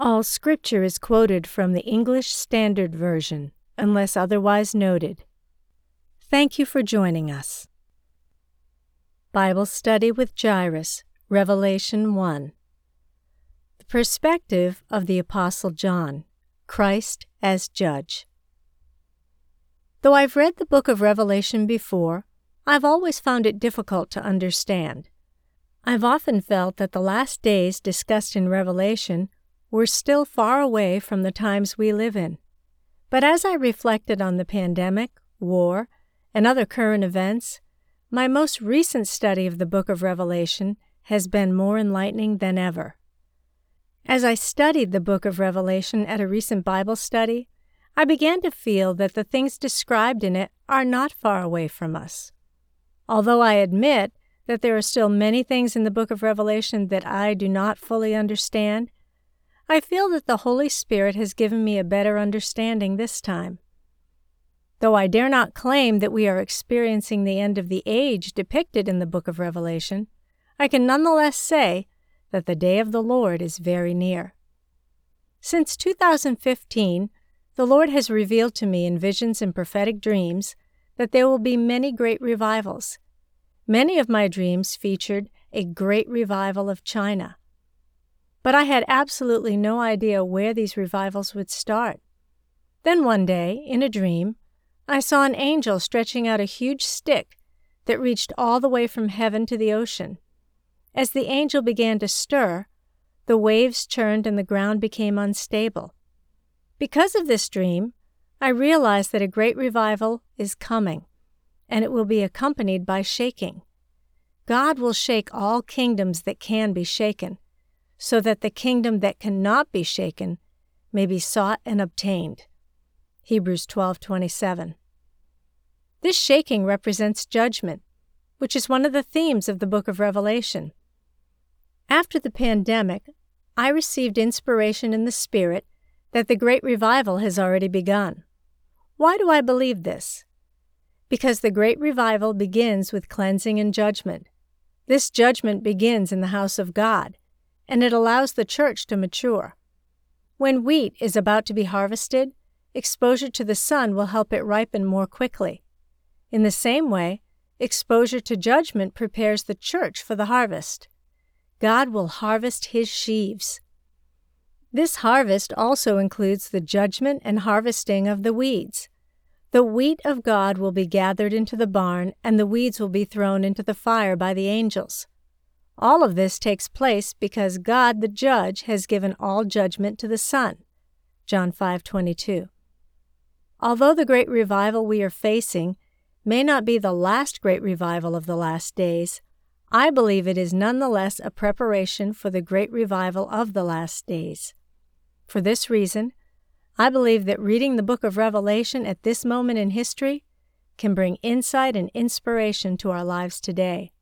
All scripture is quoted from the English Standard Version, unless otherwise noted. Thank you for joining us. Bible Study with Jairus, Revelation 1. The perspective of the Apostle John, Christ as Judge. Though I've read the book of Revelation before, I've always found it difficult to understand. I've often felt that the last days discussed in Revelation we're still far away from the times we live in. But as I reflected on the pandemic, war, and other current events, my most recent study of the book of Revelation has been more enlightening than ever. As I studied the book of Revelation at a recent Bible study, I began to feel that the things described in it are not far away from us. Although I admit that there are still many things in the book of Revelation that I do not fully understand, I feel that the Holy Spirit has given me a better understanding this time. Though I dare not claim that we are experiencing the end of the age depicted in the book of Revelation, I can nonetheless say that the day of the Lord is very near. Since 2015, the Lord has revealed to me in visions and prophetic dreams that there will be many great revivals. Many of my dreams featured a great revival of China. But I had absolutely no idea where these revivals would start. Then one day, in a dream, I saw an angel stretching out a huge stick that reached all the way from heaven to the ocean. As the angel began to stir, the waves churned and the ground became unstable. Because of this dream, I realized that a great revival is coming, and it will be accompanied by shaking. God will shake all kingdoms that can be shaken so that the kingdom that cannot be shaken may be sought and obtained. Hebrews 12:27. This shaking represents judgment, which is one of the themes of the book of Revelation. After the pandemic, I received inspiration in the Spirit that the great revival has already begun. Why do I believe this? Because the great revival begins with cleansing and judgment. This judgment begins in the house of God and it allows the church to mature. When wheat is about to be harvested, exposure to the sun will help it ripen more quickly. In the same way, exposure to judgment prepares the church for the harvest. God will harvest his sheaves. This harvest also includes the judgment and harvesting of the weeds. The wheat of God will be gathered into the barn, and the weeds will be thrown into the fire by the angels. All of this takes place because God the judge has given all judgment to the Son. John 5:22. Although the great revival we are facing may not be the last great revival of the last days, I believe it is nonetheless a preparation for the great revival of the last days. For this reason, I believe that reading the book of Revelation at this moment in history can bring insight and inspiration to our lives today.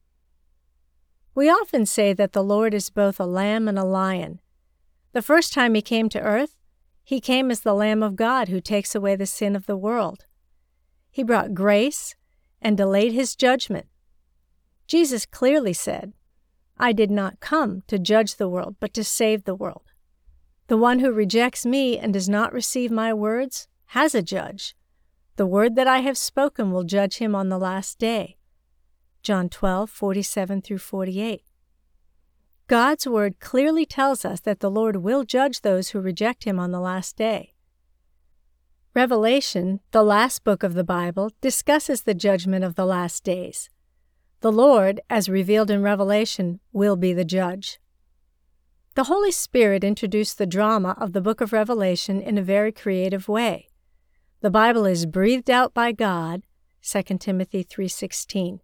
We often say that the Lord is both a lamb and a lion. The first time he came to earth, he came as the Lamb of God who takes away the sin of the world. He brought grace and delayed his judgment. Jesus clearly said, I did not come to judge the world, but to save the world. The one who rejects me and does not receive my words has a judge. The word that I have spoken will judge him on the last day. John 12, 47 through 48. God's word clearly tells us that the Lord will judge those who reject him on the last day. Revelation, the last book of the Bible, discusses the judgment of the last days. The Lord, as revealed in Revelation, will be the judge. The Holy Spirit introduced the drama of the book of Revelation in a very creative way. The Bible is breathed out by God, 2 Timothy 3:16.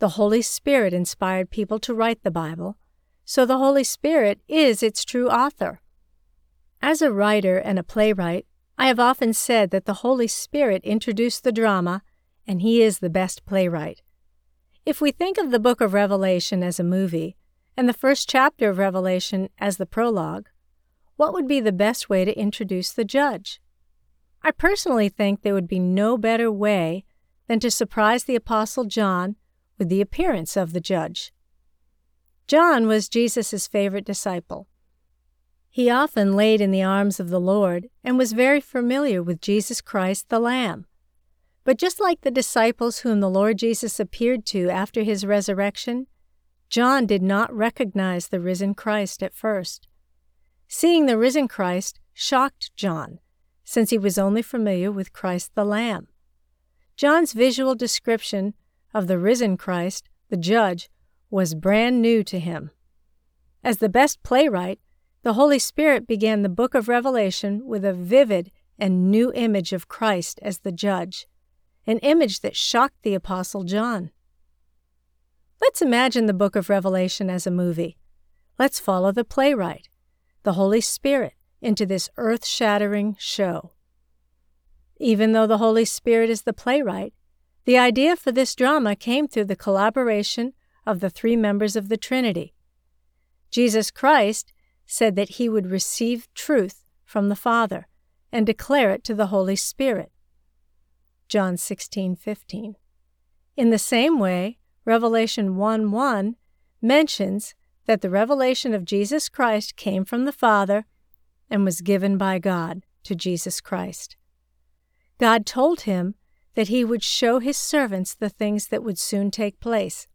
The Holy Spirit inspired people to write the Bible, so the Holy Spirit is its true author. As a writer and a playwright, I have often said that the Holy Spirit introduced the drama, and He is the best playwright. If we think of the book of Revelation as a movie, and the first chapter of Revelation as the prologue, what would be the best way to introduce the judge? I personally think there would be no better way than to surprise the Apostle John with the appearance of the judge. John was Jesus' favorite disciple. He often laid in the arms of the Lord and was very familiar with Jesus Christ the Lamb. But just like the disciples whom the Lord Jesus appeared to after his resurrection, John did not recognize the risen Christ at first. Seeing the risen Christ shocked John, since he was only familiar with Christ the Lamb. John's visual description of the risen Christ, the judge, was brand new to him. As the best playwright, the Holy Spirit began the book of Revelation with a vivid and new image of Christ as the judge, an image that shocked the Apostle John. Let's imagine the book of Revelation as a movie. Let's follow the playwright, the Holy Spirit, into this earth shattering show. Even though the Holy Spirit is the playwright, the idea for this drama came through the collaboration of the three members of the Trinity. Jesus Christ said that he would receive truth from the Father and declare it to the Holy Spirit. John 16:15. In the same way, Revelation 1 1 mentions that the revelation of Jesus Christ came from the Father and was given by God to Jesus Christ. God told him that he would show his servants the things that would soon take place.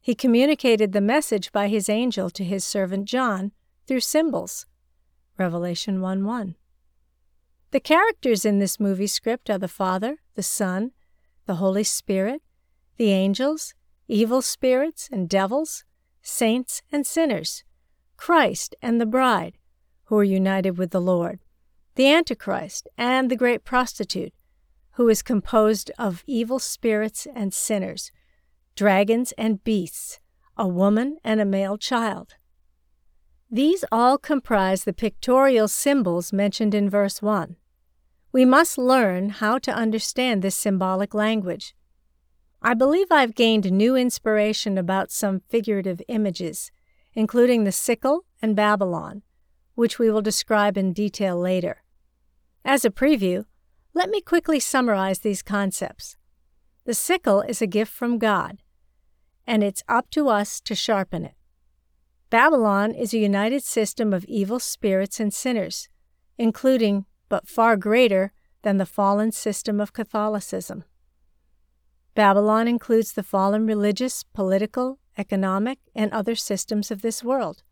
He communicated the message by his angel to his servant John through symbols. Revelation 1 1. The characters in this movie script are the Father, the Son, the Holy Spirit, the angels, evil spirits and devils, saints and sinners, Christ and the bride, who are united with the Lord, the Antichrist and the great prostitute, who is composed of evil spirits and sinners, dragons and beasts, a woman and a male child. These all comprise the pictorial symbols mentioned in verse 1. We must learn how to understand this symbolic language. I believe I've gained new inspiration about some figurative images, including the sickle and Babylon, which we will describe in detail later. As a preview, let me quickly summarize these concepts. The sickle is a gift from God, and it's up to us to sharpen it. Babylon is a united system of evil spirits and sinners, including, but far greater than the fallen system of Catholicism. Babylon includes the fallen religious, political, economic, and other systems of this world.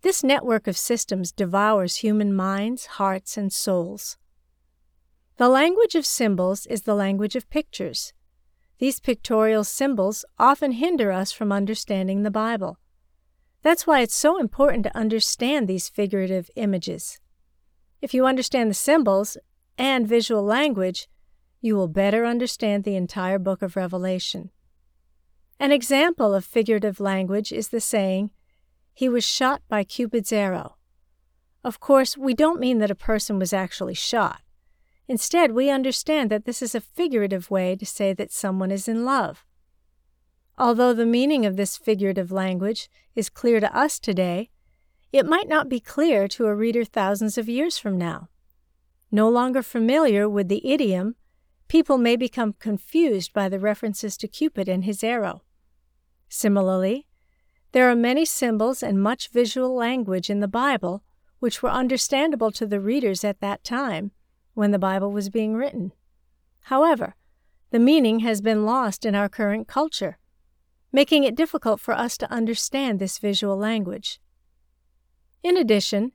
This network of systems devours human minds, hearts, and souls. The language of symbols is the language of pictures. These pictorial symbols often hinder us from understanding the Bible. That's why it's so important to understand these figurative images. If you understand the symbols and visual language, you will better understand the entire book of Revelation. An example of figurative language is the saying, He was shot by Cupid's arrow. Of course, we don't mean that a person was actually shot. Instead, we understand that this is a figurative way to say that someone is in love. Although the meaning of this figurative language is clear to us today, it might not be clear to a reader thousands of years from now. No longer familiar with the idiom, people may become confused by the references to Cupid and his arrow. Similarly, there are many symbols and much visual language in the Bible which were understandable to the readers at that time when the Bible was being written. However, the meaning has been lost in our current culture making it difficult for us to understand this visual language. In addition,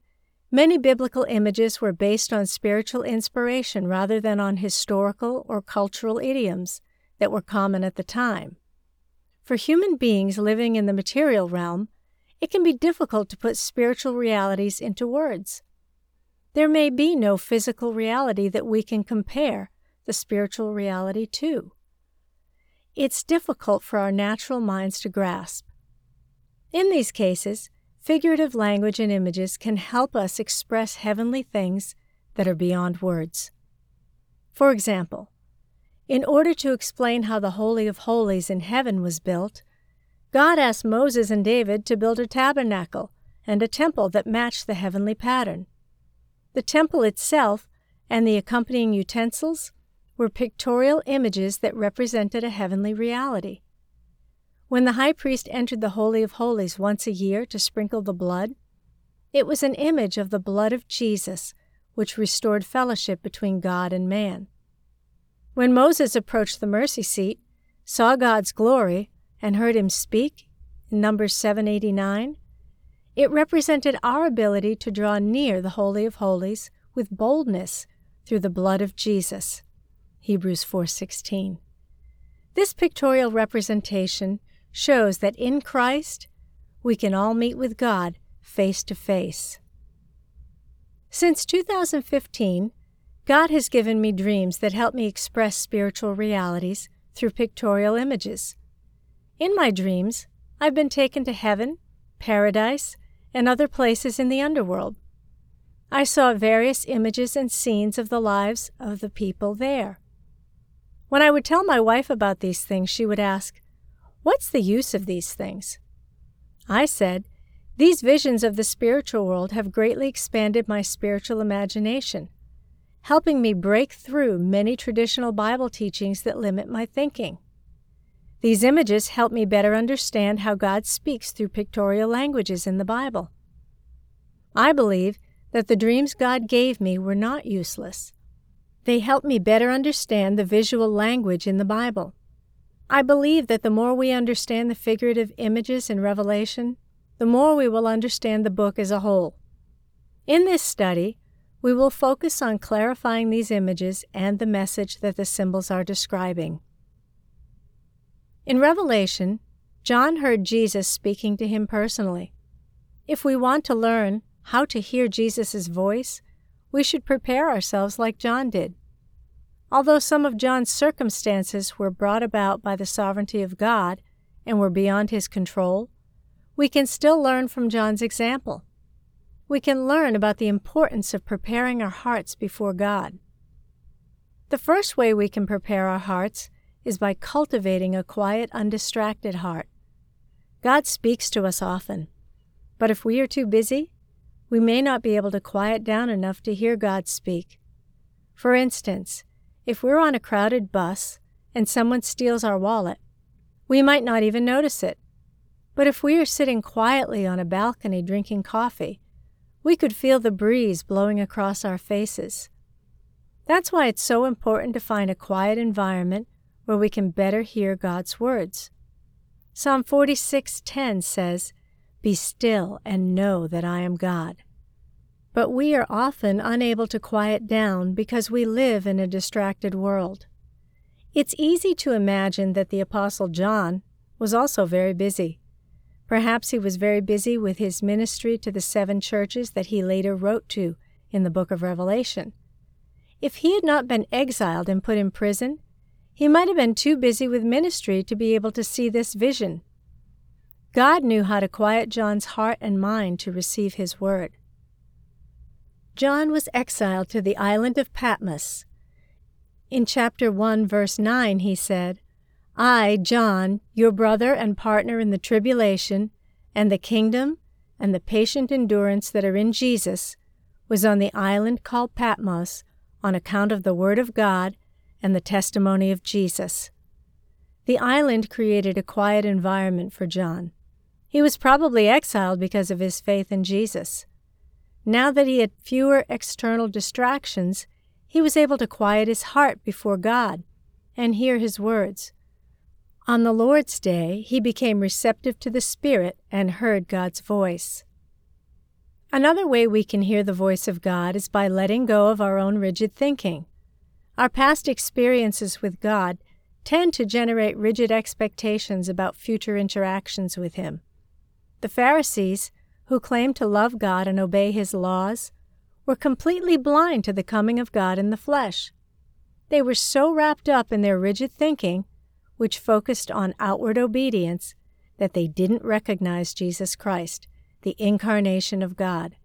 many biblical images were based on spiritual inspiration rather than on historical or cultural idioms that were common at the time. For human beings living in the material realm, it can be difficult to put spiritual realities into words. There may be no physical reality that we can compare the spiritual reality to it's difficult for our natural minds to grasp. In these cases, figurative language and images can help us express heavenly things that are beyond words. For example, in order to explain how the Holy of Holies in heaven was built, God asked Moses and David to build a tabernacle and a temple that matched the heavenly pattern. The temple itself and the accompanying utensils were pictorial images that represented a heavenly reality. When the high priest entered the Holy of Holies once a year to sprinkle the blood, it was an image of the blood of Jesus, which restored fellowship between God and man. When Moses approached the mercy seat, saw God's glory, and heard him speak in Numbers 789, it represented our ability to draw near the Holy of Holies with boldness through the blood of Jesus. Hebrews 4:16. This pictorial representation shows that in Christ we can all meet with God face to face. Since 2015, God has given me dreams that help me express spiritual realities through pictorial images. In my dreams, I've been taken to heaven, paradise, and other places in the underworld. I saw various images and scenes of the lives of the people there. When I would tell my wife about these things, she would ask, What's the use of these things? I said, These visions of the spiritual world have greatly expanded my spiritual imagination, helping me break through many traditional Bible teachings that limit my thinking. These images help me better understand how God speaks through pictorial languages in the Bible. I believe that the dreams God gave me were not useless. They help me better understand the visual language in the Bible. I believe that the more we understand the figurative images in Revelation, the more we will understand the book as a whole. In this study, we will focus on clarifying these images and the message that the symbols are describing. In Revelation, John heard Jesus speaking to him personally. If we want to learn how to hear Jesus' voice, we should prepare ourselves like John did. Although some of John's circumstances were brought about by the sovereignty of God and were beyond his control, we can still learn from John's example. We can learn about the importance of preparing our hearts before God. The first way we can prepare our hearts is by cultivating a quiet, undistracted heart. God speaks to us often, but if we are too busy, we may not be able to quiet down enough to hear God speak. For instance, if we're on a crowded bus and someone steals our wallet, we might not even notice it. But if we are sitting quietly on a balcony drinking coffee, we could feel the breeze blowing across our faces. That's why it's so important to find a quiet environment where we can better hear God's words. Psalm 46:10 says, "Be still and know that I am God." But we are often unable to quiet down because we live in a distracted world. It's easy to imagine that the Apostle John was also very busy. Perhaps he was very busy with his ministry to the seven churches that he later wrote to in the book of Revelation. If he had not been exiled and put in prison, he might have been too busy with ministry to be able to see this vision. God knew how to quiet John's heart and mind to receive his word. John was exiled to the island of Patmos. In chapter 1, verse 9, he said, I, John, your brother and partner in the tribulation, and the kingdom, and the patient endurance that are in Jesus, was on the island called Patmos on account of the Word of God and the testimony of Jesus. The island created a quiet environment for John. He was probably exiled because of his faith in Jesus. Now that he had fewer external distractions, he was able to quiet his heart before God and hear his words. On the Lord's day, he became receptive to the Spirit and heard God's voice. Another way we can hear the voice of God is by letting go of our own rigid thinking. Our past experiences with God tend to generate rigid expectations about future interactions with Him. The Pharisees who claimed to love God and obey His laws, were completely blind to the coming of God in the flesh. They were so wrapped up in their rigid thinking, which focused on outward obedience, that they didn't recognize Jesus Christ, the incarnation of God.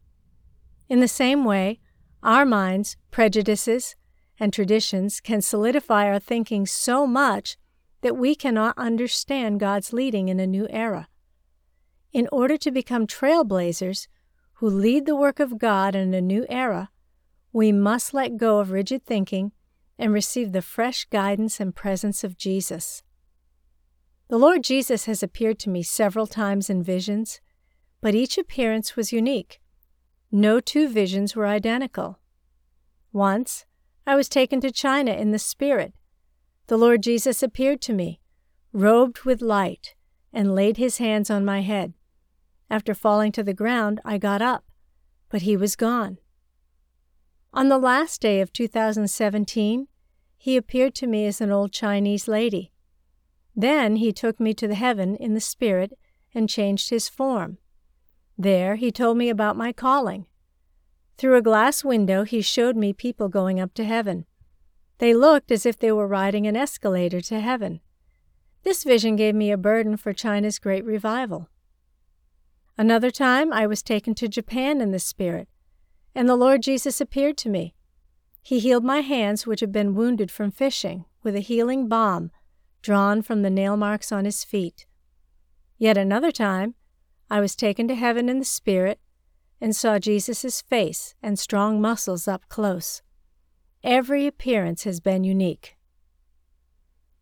In the same way, our minds, prejudices, and traditions can solidify our thinking so much that we cannot understand God's leading in a new era. In order to become trailblazers who lead the work of God in a new era, we must let go of rigid thinking and receive the fresh guidance and presence of Jesus. The Lord Jesus has appeared to me several times in visions, but each appearance was unique. No two visions were identical. Once, I was taken to China in the Spirit. The Lord Jesus appeared to me, robed with light, and laid his hands on my head. After falling to the ground, I got up, but he was gone. On the last day of 2017, he appeared to me as an old Chinese lady. Then he took me to the heaven in the Spirit and changed his form. There he told me about my calling. Through a glass window, he showed me people going up to heaven. They looked as if they were riding an escalator to heaven. This vision gave me a burden for China's great revival. Another time, I was taken to Japan in the Spirit, and the Lord Jesus appeared to me. He healed my hands, which had been wounded from fishing, with a healing balm drawn from the nail marks on his feet. Yet another time, I was taken to heaven in the Spirit and saw Jesus' face and strong muscles up close. Every appearance has been unique.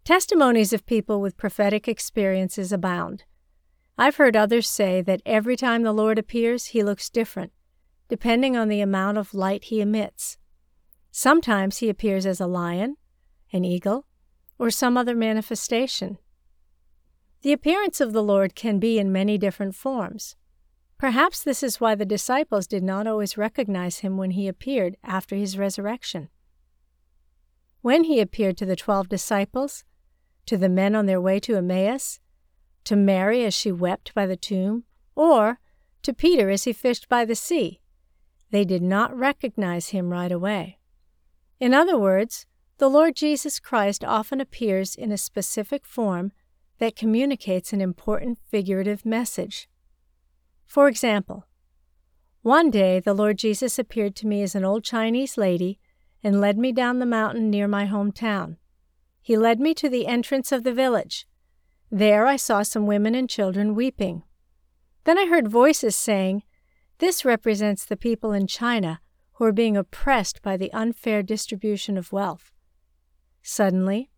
Testimonies of people with prophetic experiences abound. I've heard others say that every time the Lord appears, he looks different, depending on the amount of light he emits. Sometimes he appears as a lion, an eagle, or some other manifestation. The appearance of the Lord can be in many different forms. Perhaps this is why the disciples did not always recognize him when he appeared after his resurrection. When he appeared to the twelve disciples, to the men on their way to Emmaus, to Mary as she wept by the tomb, or to Peter as he fished by the sea, they did not recognize him right away. In other words, the Lord Jesus Christ often appears in a specific form that communicates an important figurative message. For example, one day the Lord Jesus appeared to me as an old Chinese lady and led me down the mountain near my hometown. He led me to the entrance of the village. There I saw some women and children weeping. Then I heard voices saying, This represents the people in China who are being oppressed by the unfair distribution of wealth. Suddenly,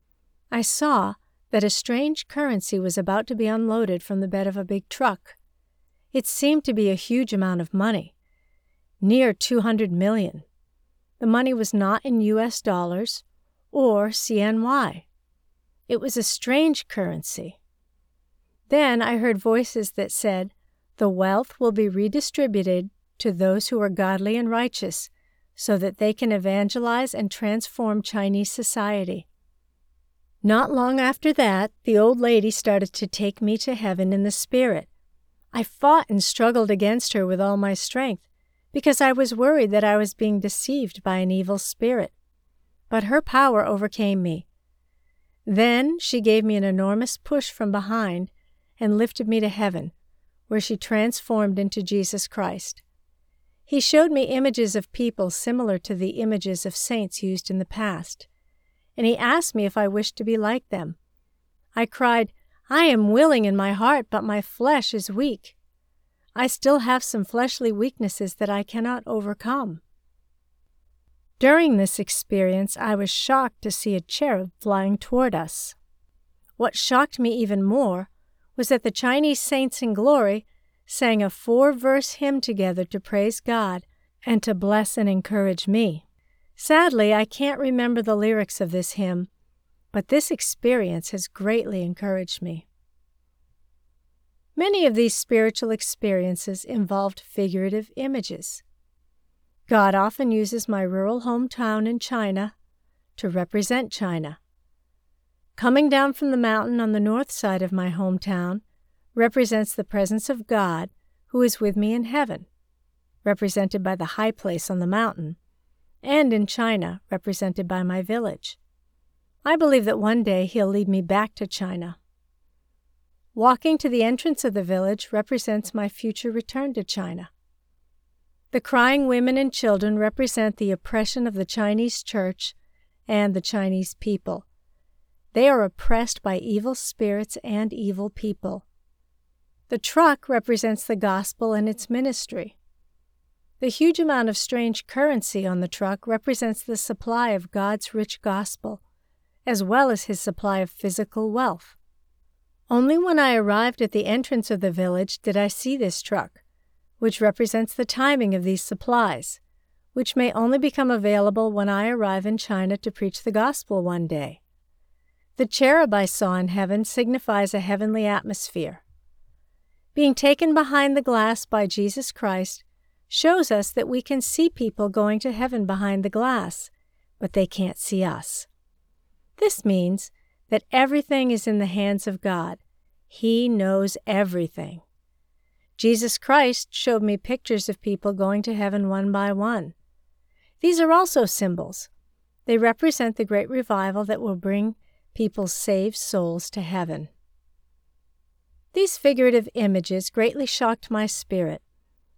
I saw that a strange currency was about to be unloaded from the bed of a big truck. It seemed to be a huge amount of money, near 200 million. The money was not in US dollars or CNY. It was a strange currency. Then I heard voices that said, The wealth will be redistributed to those who are godly and righteous, so that they can evangelize and transform Chinese society. Not long after that, the old lady started to take me to heaven in the spirit. I fought and struggled against her with all my strength because I was worried that I was being deceived by an evil spirit. But her power overcame me. Then she gave me an enormous push from behind and lifted me to heaven, where she transformed into Jesus Christ. He showed me images of people similar to the images of saints used in the past, and he asked me if I wished to be like them. I cried, I am willing in my heart, but my flesh is weak. I still have some fleshly weaknesses that I cannot overcome. During this experience, I was shocked to see a cherub flying toward us. What shocked me even more was that the Chinese saints in glory sang a four verse hymn together to praise God and to bless and encourage me. Sadly, I can't remember the lyrics of this hymn, but this experience has greatly encouraged me. Many of these spiritual experiences involved figurative images. God often uses my rural hometown in China to represent China. Coming down from the mountain on the north side of my hometown represents the presence of God who is with me in heaven, represented by the high place on the mountain, and in China, represented by my village. I believe that one day he'll lead me back to China. Walking to the entrance of the village represents my future return to China. The crying women and children represent the oppression of the Chinese church and the Chinese people. They are oppressed by evil spirits and evil people. The truck represents the gospel and its ministry. The huge amount of strange currency on the truck represents the supply of God's rich gospel, as well as his supply of physical wealth. Only when I arrived at the entrance of the village did I see this truck, which represents the timing of these supplies, which may only become available when I arrive in China to preach the gospel one day. The cherub I saw in heaven signifies a heavenly atmosphere. Being taken behind the glass by Jesus Christ shows us that we can see people going to heaven behind the glass, but they can't see us. This means that everything is in the hands of God. He knows everything. Jesus Christ showed me pictures of people going to heaven one by one. These are also symbols. They represent the great revival that will bring people's saved souls to heaven. These figurative images greatly shocked my spirit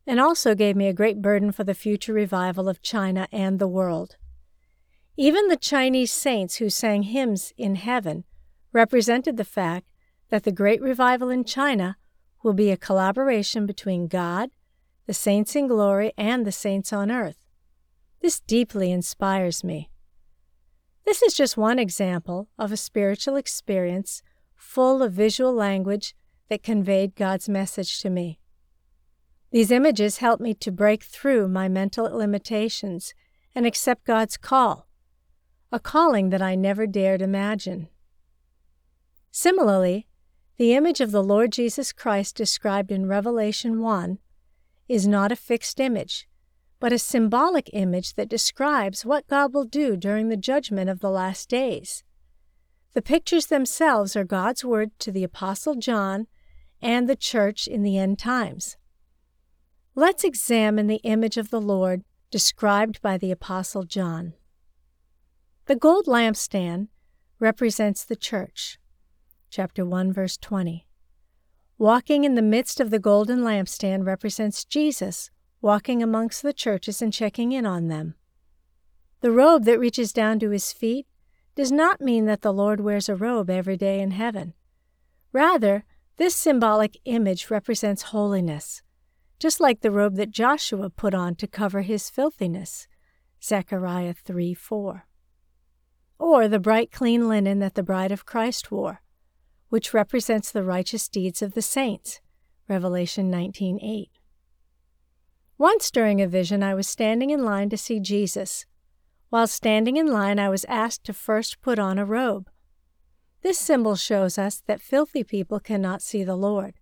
and also gave me a great burden for the future revival of China and the world. Even the Chinese saints who sang hymns in heaven represented the fact that the great revival in China will be a collaboration between God, the saints in glory, and the saints on earth. This deeply inspires me. This is just one example of a spiritual experience full of visual language that conveyed God's message to me. These images help me to break through my mental limitations and accept God's call, a calling that I never dared imagine. Similarly, the image of the Lord Jesus Christ described in Revelation 1 is not a fixed image, but a symbolic image that describes what God will do during the judgment of the last days. The pictures themselves are God's word to the Apostle John and the church in the end times. Let's examine the image of the Lord described by the Apostle John. The gold lampstand represents the church. Chapter 1, verse 20. Walking in the midst of the golden lampstand represents Jesus walking amongst the churches and checking in on them. The robe that reaches down to his feet does not mean that the Lord wears a robe every day in heaven. Rather, this symbolic image represents holiness, just like the robe that Joshua put on to cover his filthiness. Zechariah 3 4. Or the bright clean linen that the bride of Christ wore, which represents the righteous deeds of the saints. Revelation 19:8. Once during a vision, I was standing in line to see Jesus. While standing in line, I was asked to first put on a robe. This symbol shows us that filthy people cannot see the Lord,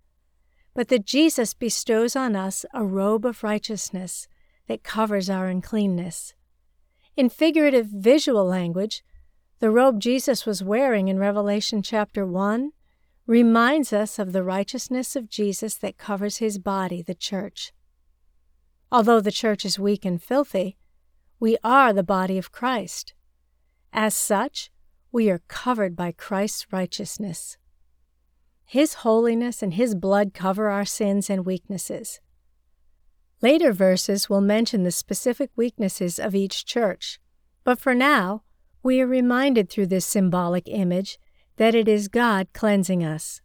but that Jesus bestows on us a robe of righteousness that covers our uncleanness. In figurative visual language, the robe Jesus was wearing in Revelation chapter 1 reminds us of the righteousness of Jesus that covers his body, the church. Although the church is weak and filthy, we are the body of Christ. As such, we are covered by Christ's righteousness. His holiness and His blood cover our sins and weaknesses. Later verses will mention the specific weaknesses of each church, but for now, we are reminded through this symbolic image that it is God cleansing us.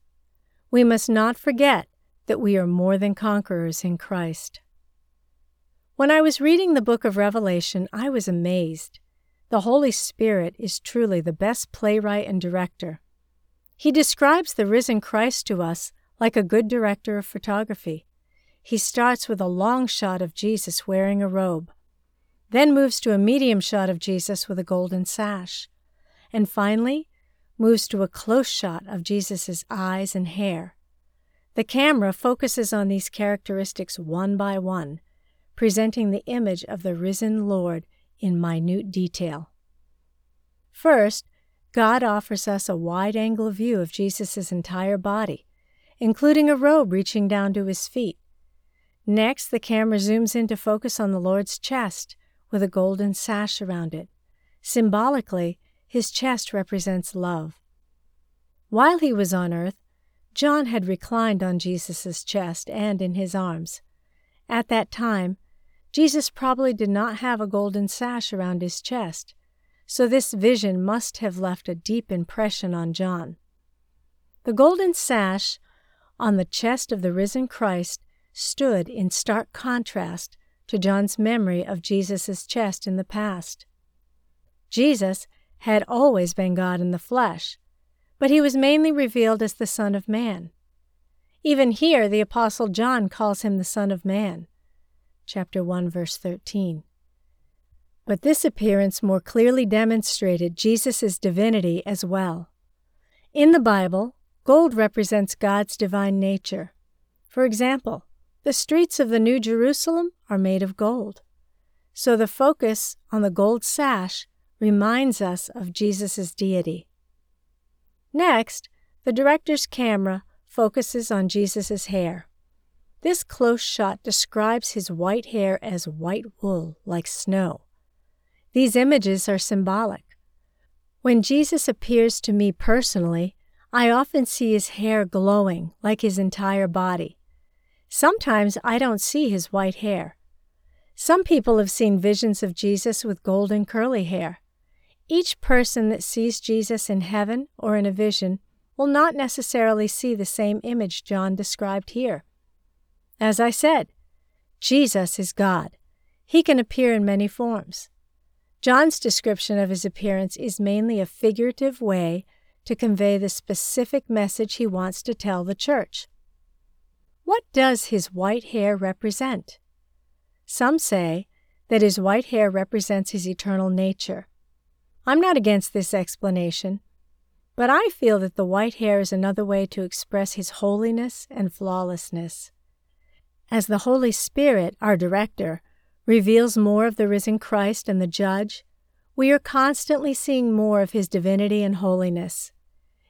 We must not forget that we are more than conquerors in Christ. When I was reading the book of Revelation, I was amazed. The Holy Spirit is truly the best playwright and director. He describes the risen Christ to us like a good director of photography. He starts with a long shot of Jesus wearing a robe, then moves to a medium shot of Jesus with a golden sash, and finally moves to a close shot of Jesus' eyes and hair. The camera focuses on these characteristics one by one, presenting the image of the risen Lord in minute detail. First, God offers us a wide angle view of Jesus' entire body, including a robe reaching down to his feet. Next, the camera zooms in to focus on the Lord's chest with a golden sash around it. Symbolically, his chest represents love. While he was on earth, John had reclined on Jesus' chest and in his arms. At that time, Jesus probably did not have a golden sash around his chest, so this vision must have left a deep impression on John. The golden sash on the chest of the risen Christ stood in stark contrast to John's memory of Jesus' chest in the past. Jesus had always been God in the flesh, but he was mainly revealed as the Son of Man. Even here, the Apostle John calls him the Son of Man. Chapter 1, verse 13. But this appearance more clearly demonstrated Jesus' divinity as well. In the Bible, gold represents God's divine nature. For example, the streets of the New Jerusalem are made of gold. So the focus on the gold sash reminds us of Jesus' deity. Next, the director's camera focuses on Jesus' hair. This close shot describes his white hair as white wool, like snow. These images are symbolic. When Jesus appears to me personally, I often see his hair glowing like his entire body. Sometimes I don't see his white hair. Some people have seen visions of Jesus with golden curly hair. Each person that sees Jesus in heaven or in a vision will not necessarily see the same image John described here. As I said, Jesus is God. He can appear in many forms. John's description of his appearance is mainly a figurative way to convey the specific message he wants to tell the church. What does his white hair represent? Some say that his white hair represents his eternal nature. I'm not against this explanation, but I feel that the white hair is another way to express his holiness and flawlessness. As the Holy Spirit, our director, reveals more of the risen Christ and the Judge, we are constantly seeing more of his divinity and holiness.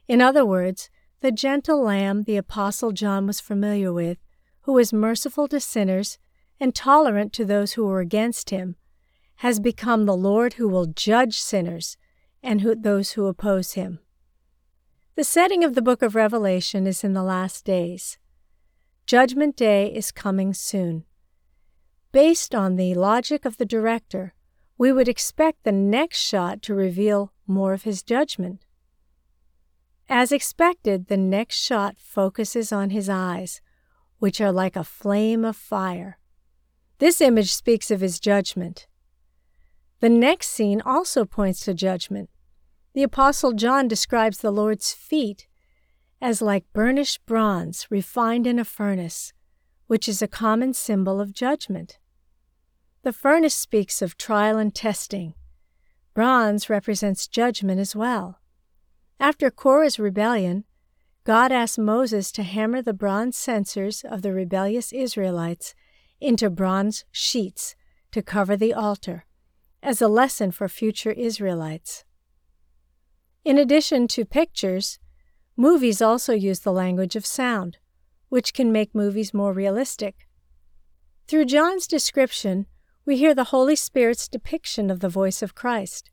In other words, the gentle lamb the Apostle John was familiar with, who was merciful to sinners and tolerant to those who were against him, has become the Lord who will judge sinners and who, those who oppose him. The setting of the book of Revelation is in the last days. Judgment Day is coming soon. Based on the logic of the director, we would expect the next shot to reveal more of his judgment. As expected, the next shot focuses on his eyes, which are like a flame of fire. This image speaks of his judgment. The next scene also points to judgment. The Apostle John describes the Lord's feet as like burnished bronze refined in a furnace, which is a common symbol of judgment. The furnace speaks of trial and testing. Bronze represents judgment as well. After Korah's rebellion, God asked Moses to hammer the bronze censers of the rebellious Israelites into bronze sheets to cover the altar, as a lesson for future Israelites. In addition to pictures, movies also use the language of sound, which can make movies more realistic. Through John's description, we hear the Holy Spirit's depiction of the voice of Christ.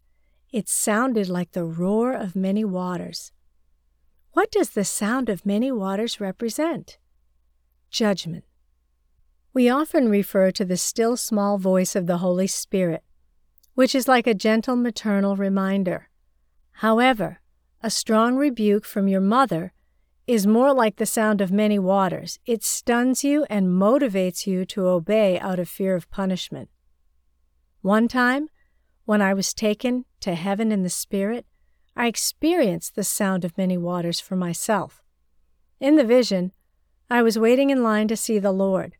It sounded like the roar of many waters. What does the sound of many waters represent? Judgment. We often refer to the still small voice of the Holy Spirit, which is like a gentle maternal reminder. However, a strong rebuke from your mother is more like the sound of many waters. It stuns you and motivates you to obey out of fear of punishment. One time, when I was taken to heaven in the Spirit, I experienced the sound of many waters for myself. In the vision, I was waiting in line to see the Lord.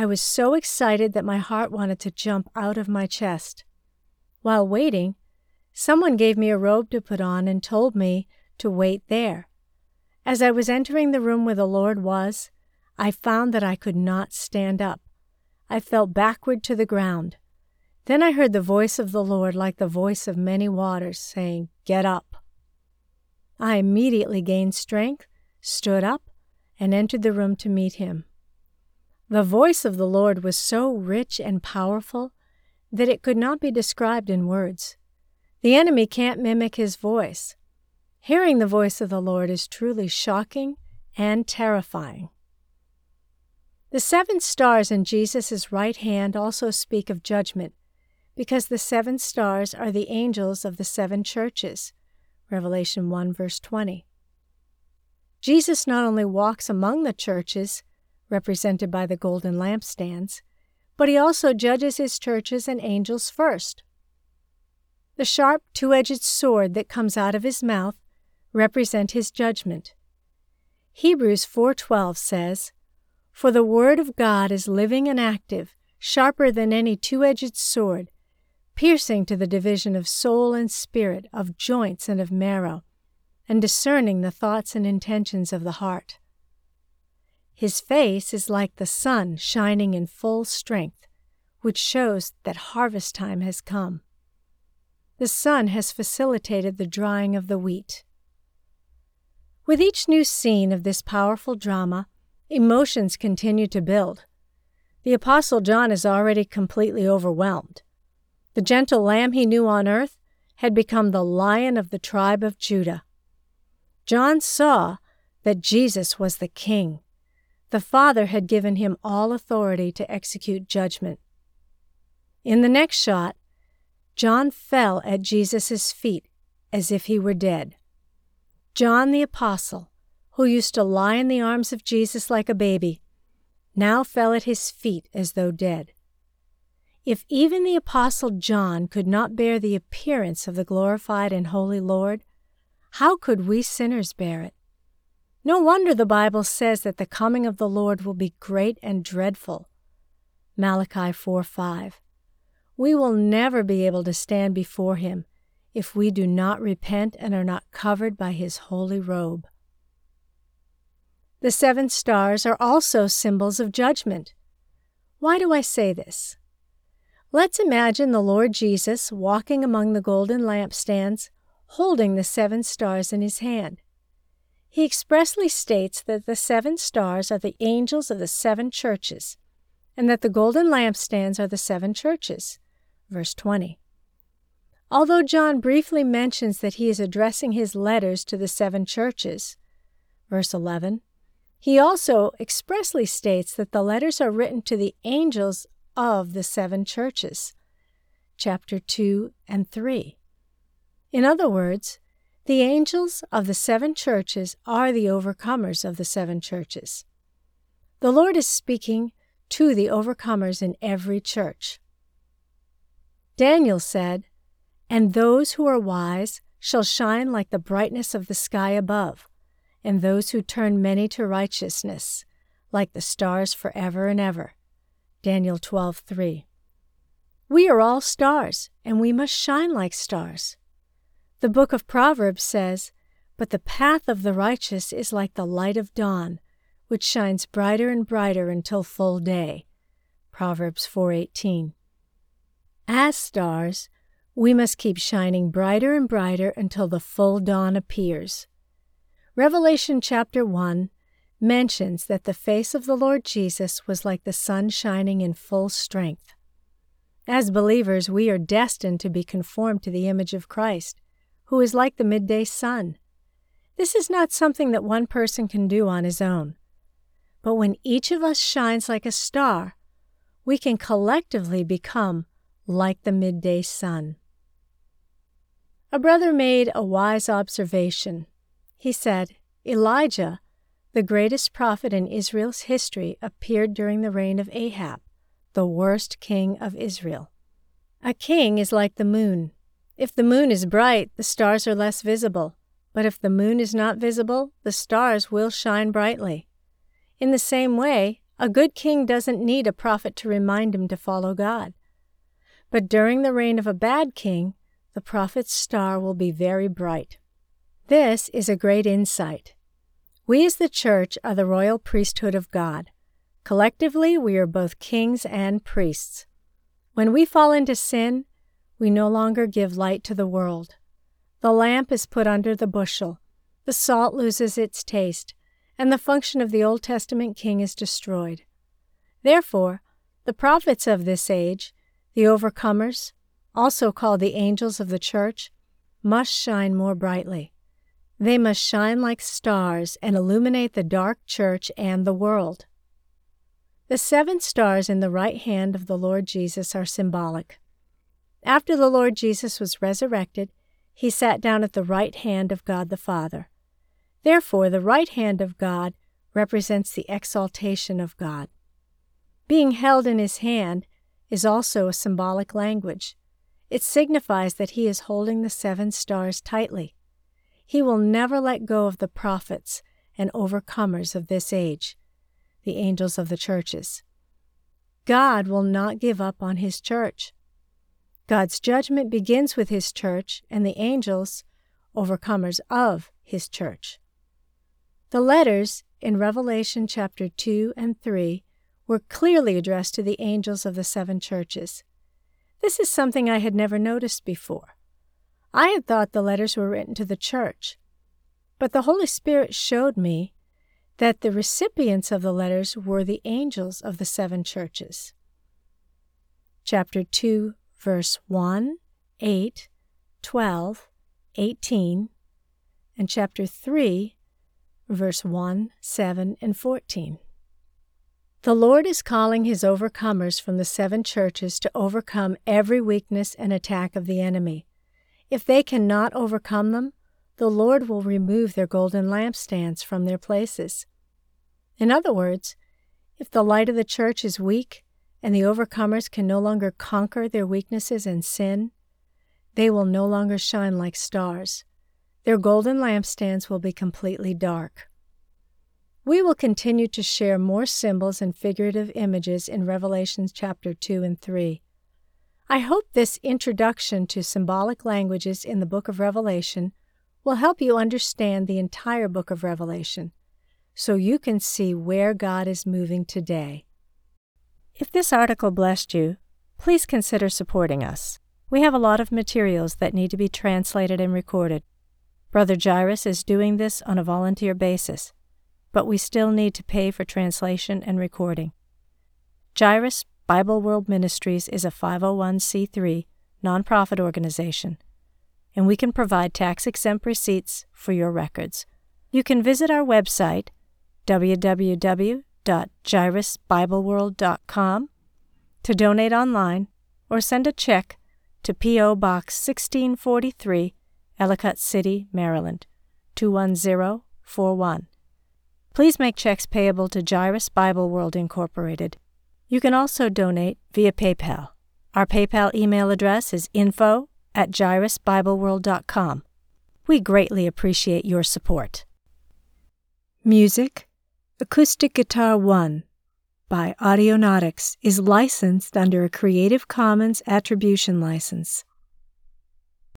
I was so excited that my heart wanted to jump out of my chest. While waiting, someone gave me a robe to put on and told me to wait there. As I was entering the room where the Lord was, I found that I could not stand up. I fell backward to the ground. Then I heard the voice of the Lord like the voice of many waters, saying, Get up. I immediately gained strength, stood up, and entered the room to meet him. The voice of the Lord was so rich and powerful that it could not be described in words. The enemy can't mimic his voice. Hearing the voice of the Lord is truly shocking and terrifying. The seven stars in Jesus' right hand also speak of judgment, because the seven stars are the angels of the seven churches. Revelation 1, verse 20. Jesus not only walks among the churches, represented by the golden lampstands, but he also judges his churches and angels first. The sharp two edged sword that comes out of his mouth represent his judgment. Hebrews 4:12 says, "For the word of God is living and active, sharper than any two-edged sword, piercing to the division of soul and spirit, of joints and of marrow, and discerning the thoughts and intentions of the heart." His face is like the sun shining in full strength, which shows that harvest time has come. The sun has facilitated the drying of the wheat. With each new scene of this powerful drama, emotions continue to build. The Apostle John is already completely overwhelmed. The gentle lamb he knew on earth had become the lion of the tribe of Judah. John saw that Jesus was the king. The Father had given him all authority to execute judgment. In the next shot, John fell at Jesus' feet as if he were dead. John the Apostle, who used to lie in the arms of Jesus like a baby, now fell at his feet as though dead. If even the Apostle John could not bear the appearance of the glorified and holy Lord, how could we sinners bear it? No wonder the Bible says that the coming of the Lord will be great and dreadful. Malachi 4 5. We will never be able to stand before him if we do not repent and are not covered by his holy robe. The seven stars are also symbols of judgment. Why do I say this? Let's imagine the Lord Jesus walking among the golden lampstands, holding the seven stars in his hand. He expressly states that the seven stars are the angels of the seven churches, and that the golden lampstands are the seven churches. Verse 20. Although John briefly mentions that he is addressing his letters to the seven churches, verse 11, he also expressly states that the letters are written to the angels of the seven churches, chapter 2 and 3. In other words, the angels of the seven churches are the overcomers of the seven churches. The Lord is speaking to the overcomers in every church. Daniel said, and those who are wise shall shine like the brightness of the sky above, and those who turn many to righteousness, like the stars forever and ever. Daniel 12:3. We are all stars, and we must shine like stars. The book of Proverbs says, But the path of the righteous is like the light of dawn, which shines brighter and brighter until full day. Proverbs 4:18. As stars, we must keep shining brighter and brighter until the full dawn appears. Revelation chapter 1 mentions that the face of the Lord Jesus was like the sun shining in full strength. As believers, we are destined to be conformed to the image of Christ, who is like the midday sun. This is not something that one person can do on his own. But when each of us shines like a star, we can collectively become like the midday sun. A brother made a wise observation. He said, Elijah, the greatest prophet in Israel's history, appeared during the reign of Ahab, the worst king of Israel. A king is like the moon. If the moon is bright, the stars are less visible, but if the moon is not visible, the stars will shine brightly. In the same way, a good king doesn't need a prophet to remind him to follow God. But during the reign of a bad king, the prophet's star will be very bright. This is a great insight. We as the Church are the royal priesthood of God. Collectively, we are both kings and priests. When we fall into sin, we no longer give light to the world. The lamp is put under the bushel, the salt loses its taste, and the function of the Old Testament king is destroyed. Therefore, the prophets of this age, the overcomers, also called the angels of the church, must shine more brightly. They must shine like stars and illuminate the dark church and the world. The seven stars in the right hand of the Lord Jesus are symbolic. After the Lord Jesus was resurrected, he sat down at the right hand of God the Father. Therefore, the right hand of God represents the exaltation of God. Being held in his hand is also a symbolic language. It signifies that he is holding the seven stars tightly. He will never let go of the prophets and overcomers of this age, the angels of the churches. God will not give up on his church. God's judgment begins with his church and the angels, overcomers of his church. The letters in Revelation chapter 2 and 3 were clearly addressed to the angels of the seven churches. This is something I had never noticed before. I had thought the letters were written to the church, but the Holy Spirit showed me that the recipients of the letters were the angels of the seven churches. Chapter 2, verse 1, 8, 12, 18, and chapter 3, verse 1, 7, and 14. The Lord is calling his overcomers from the seven churches to overcome every weakness and attack of the enemy. If they cannot overcome them, the Lord will remove their golden lampstands from their places. In other words, if the light of the church is weak and the overcomers can no longer conquer their weaknesses and sin, they will no longer shine like stars. Their golden lampstands will be completely dark. We will continue to share more symbols and figurative images in Revelations chapter 2 and 3. I hope this introduction to symbolic languages in the book of Revelation will help you understand the entire book of Revelation so you can see where God is moving today. If this article blessed you, please consider supporting us. We have a lot of materials that need to be translated and recorded. Brother Jairus is doing this on a volunteer basis but we still need to pay for translation and recording. Jairus Bible World Ministries is a 501c3 nonprofit organization, and we can provide tax exempt receipts for your records. You can visit our website, www.jairusbibleworld.com, to donate online or send a check to P.O. Box 1643, Ellicott City, Maryland 21041. Please make checks payable to Jairus Bible World Incorporated. You can also donate via PayPal. Our PayPal email address is info at jairusbibleworld.com. We greatly appreciate your support. Music Acoustic Guitar 1 by Audionautix is licensed under a Creative Commons Attribution License.